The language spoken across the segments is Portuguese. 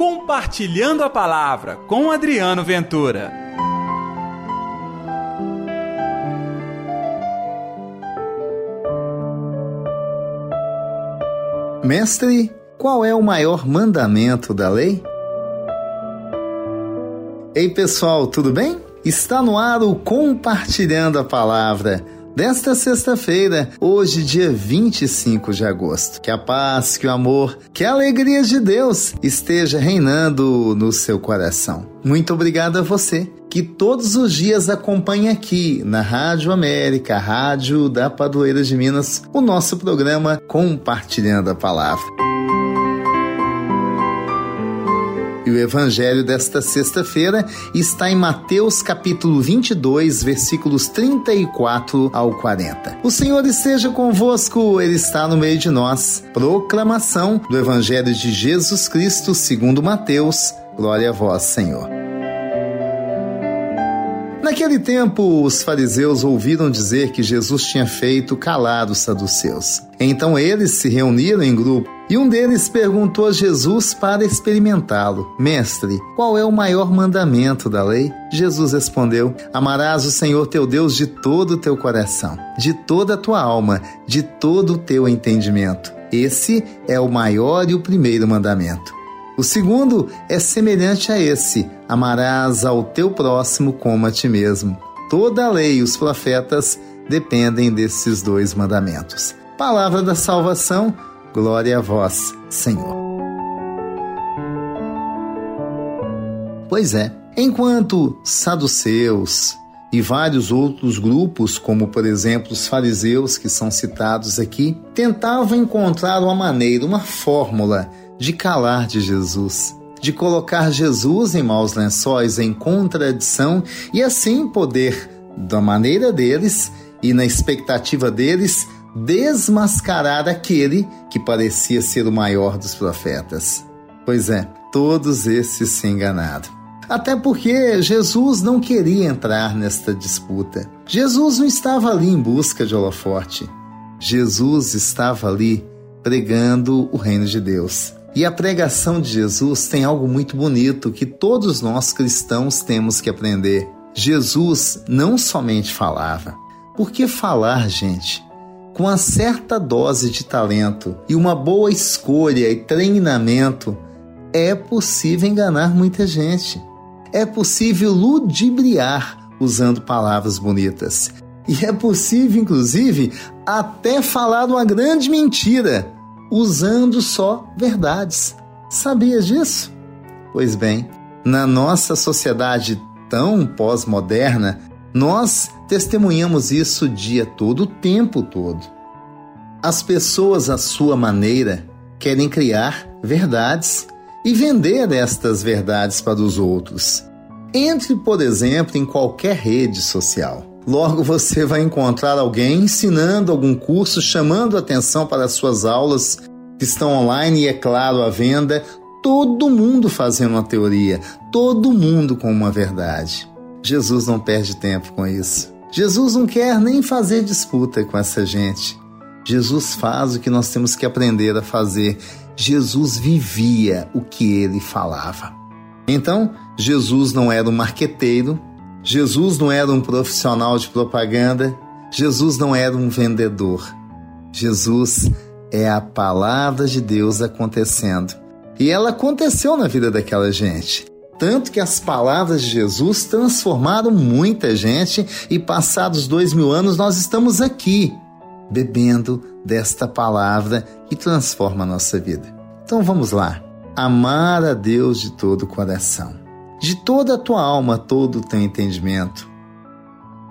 Compartilhando a Palavra com Adriano Ventura. Mestre, qual é o maior mandamento da lei? Ei pessoal, tudo bem? Está no ar o Compartilhando a Palavra desta sexta-feira, hoje, dia 25 de agosto. Que a paz, que o amor, que a alegria de Deus esteja reinando no seu coração. Muito obrigado a você que todos os dias acompanha aqui na Rádio América, Rádio da Padroeira de Minas, o nosso programa Compartilhando a Palavra. E o evangelho desta sexta-feira está em Mateus capítulo 22, versículos 34 ao 40. O Senhor esteja convosco, ele está no meio de nós. Proclamação do evangelho de Jesus Cristo, segundo Mateus. Glória a vós, Senhor. Naquele tempo, os fariseus ouviram dizer que Jesus tinha feito calar os saduceus. Então eles se reuniram em grupo e um deles perguntou a Jesus para experimentá-lo: Mestre, qual é o maior mandamento da lei? Jesus respondeu: Amarás o Senhor teu Deus de todo o teu coração, de toda a tua alma, de todo o teu entendimento. Esse é o maior e o primeiro mandamento. O segundo é semelhante a esse: amarás ao teu próximo como a ti mesmo. Toda a lei e os profetas dependem desses dois mandamentos. Palavra da salvação, glória a vós, Senhor. Pois é, enquanto saduceus e vários outros grupos, como por exemplo os fariseus que são citados aqui, tentavam encontrar uma maneira, uma fórmula de calar de Jesus, de colocar Jesus em maus lençóis, em contradição e assim poder, da maneira deles e na expectativa deles, desmascarar aquele que parecia ser o maior dos profetas. Pois é, todos esses se enganaram. Até porque Jesus não queria entrar nesta disputa. Jesus não estava ali em busca de holofote. Jesus estava ali pregando o reino de Deus. E a pregação de Jesus tem algo muito bonito que todos nós cristãos temos que aprender. Jesus não somente falava. Por que falar, gente? Com uma certa dose de talento e uma boa escolha e treinamento, é possível enganar muita gente. É possível ludibriar usando palavras bonitas. E é possível, inclusive, até falar uma grande mentira usando só verdades. Sabia disso? Pois bem, na nossa sociedade tão pós-moderna, nós testemunhamos isso o dia todo, o tempo todo. As pessoas, à sua maneira, querem criar verdades e vender estas verdades para os outros. Entre, por exemplo, em qualquer rede social. Logo você vai encontrar alguém ensinando algum curso, chamando atenção para as suas aulas que estão online e, é claro, à venda. Todo mundo fazendo uma teoria, todo mundo com uma verdade. Jesus não perde tempo com isso. Jesus não quer nem fazer disputa com essa gente. Jesus faz o que nós temos que aprender a fazer. Jesus vivia o que ele falava. Então, Jesus não era um marqueteiro, Jesus não era um profissional de propaganda, Jesus não era um vendedor. Jesus é a palavra de Deus acontecendo. E ela aconteceu na vida daquela gente. Tanto que as palavras de Jesus transformaram muita gente, e passados dois mil anos nós estamos aqui, bebendo desta palavra que transforma a nossa vida. Então vamos lá. Amar a Deus de todo o coração de toda a tua alma, todo o teu entendimento.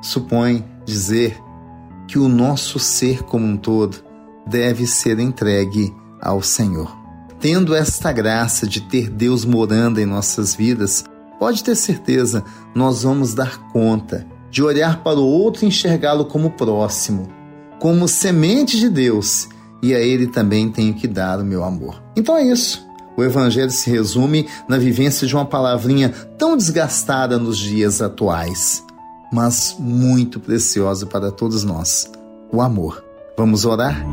Supõe dizer que o nosso ser como um todo deve ser entregue ao Senhor. Tendo esta graça de ter Deus morando em nossas vidas, pode ter certeza, nós vamos dar conta de olhar para o outro e enxergá-lo como próximo, como semente de Deus, e a Ele também tenho que dar o meu amor. Então é isso. O Evangelho se resume na vivência de uma palavrinha tão desgastada nos dias atuais, mas muito preciosa para todos nós: o amor. Vamos orar?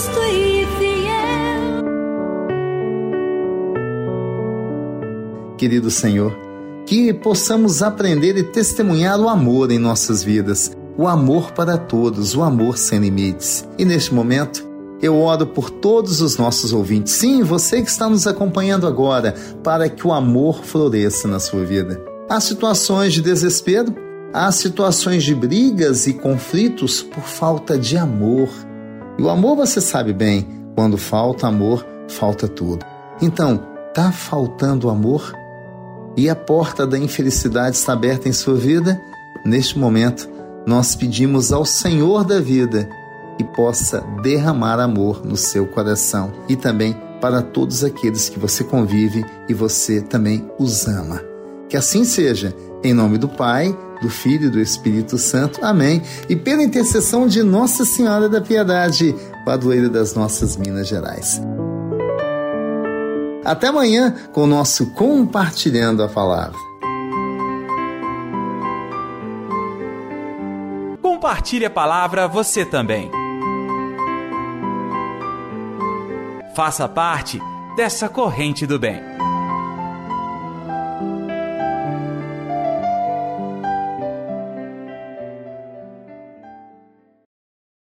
Justo e fiel. Querido Senhor, que possamos aprender e testemunhar o amor em nossas vidas, o amor para todos, o amor sem limites. E neste momento, eu oro por todos os nossos ouvintes, sim, você que está nos acompanhando agora, para que o amor floresça na sua vida. Há situações de desespero, há situações de brigas e conflitos por falta de amor. E o amor, você sabe bem, quando falta amor, falta tudo. Então, tá faltando amor? E a porta da infelicidade está aberta em sua vida? Neste momento, nós pedimos ao Senhor da vida e possa derramar amor no seu coração e também para todos aqueles que você convive e você também os ama. Que assim seja, em nome do Pai, do Filho e do Espírito Santo. Amém. E pela intercessão de Nossa Senhora da Piedade, padroeira das nossas Minas Gerais. Até amanhã com o nosso Compartilhando a Palavra. Compartilhe a palavra você também. Faça parte dessa corrente do bem.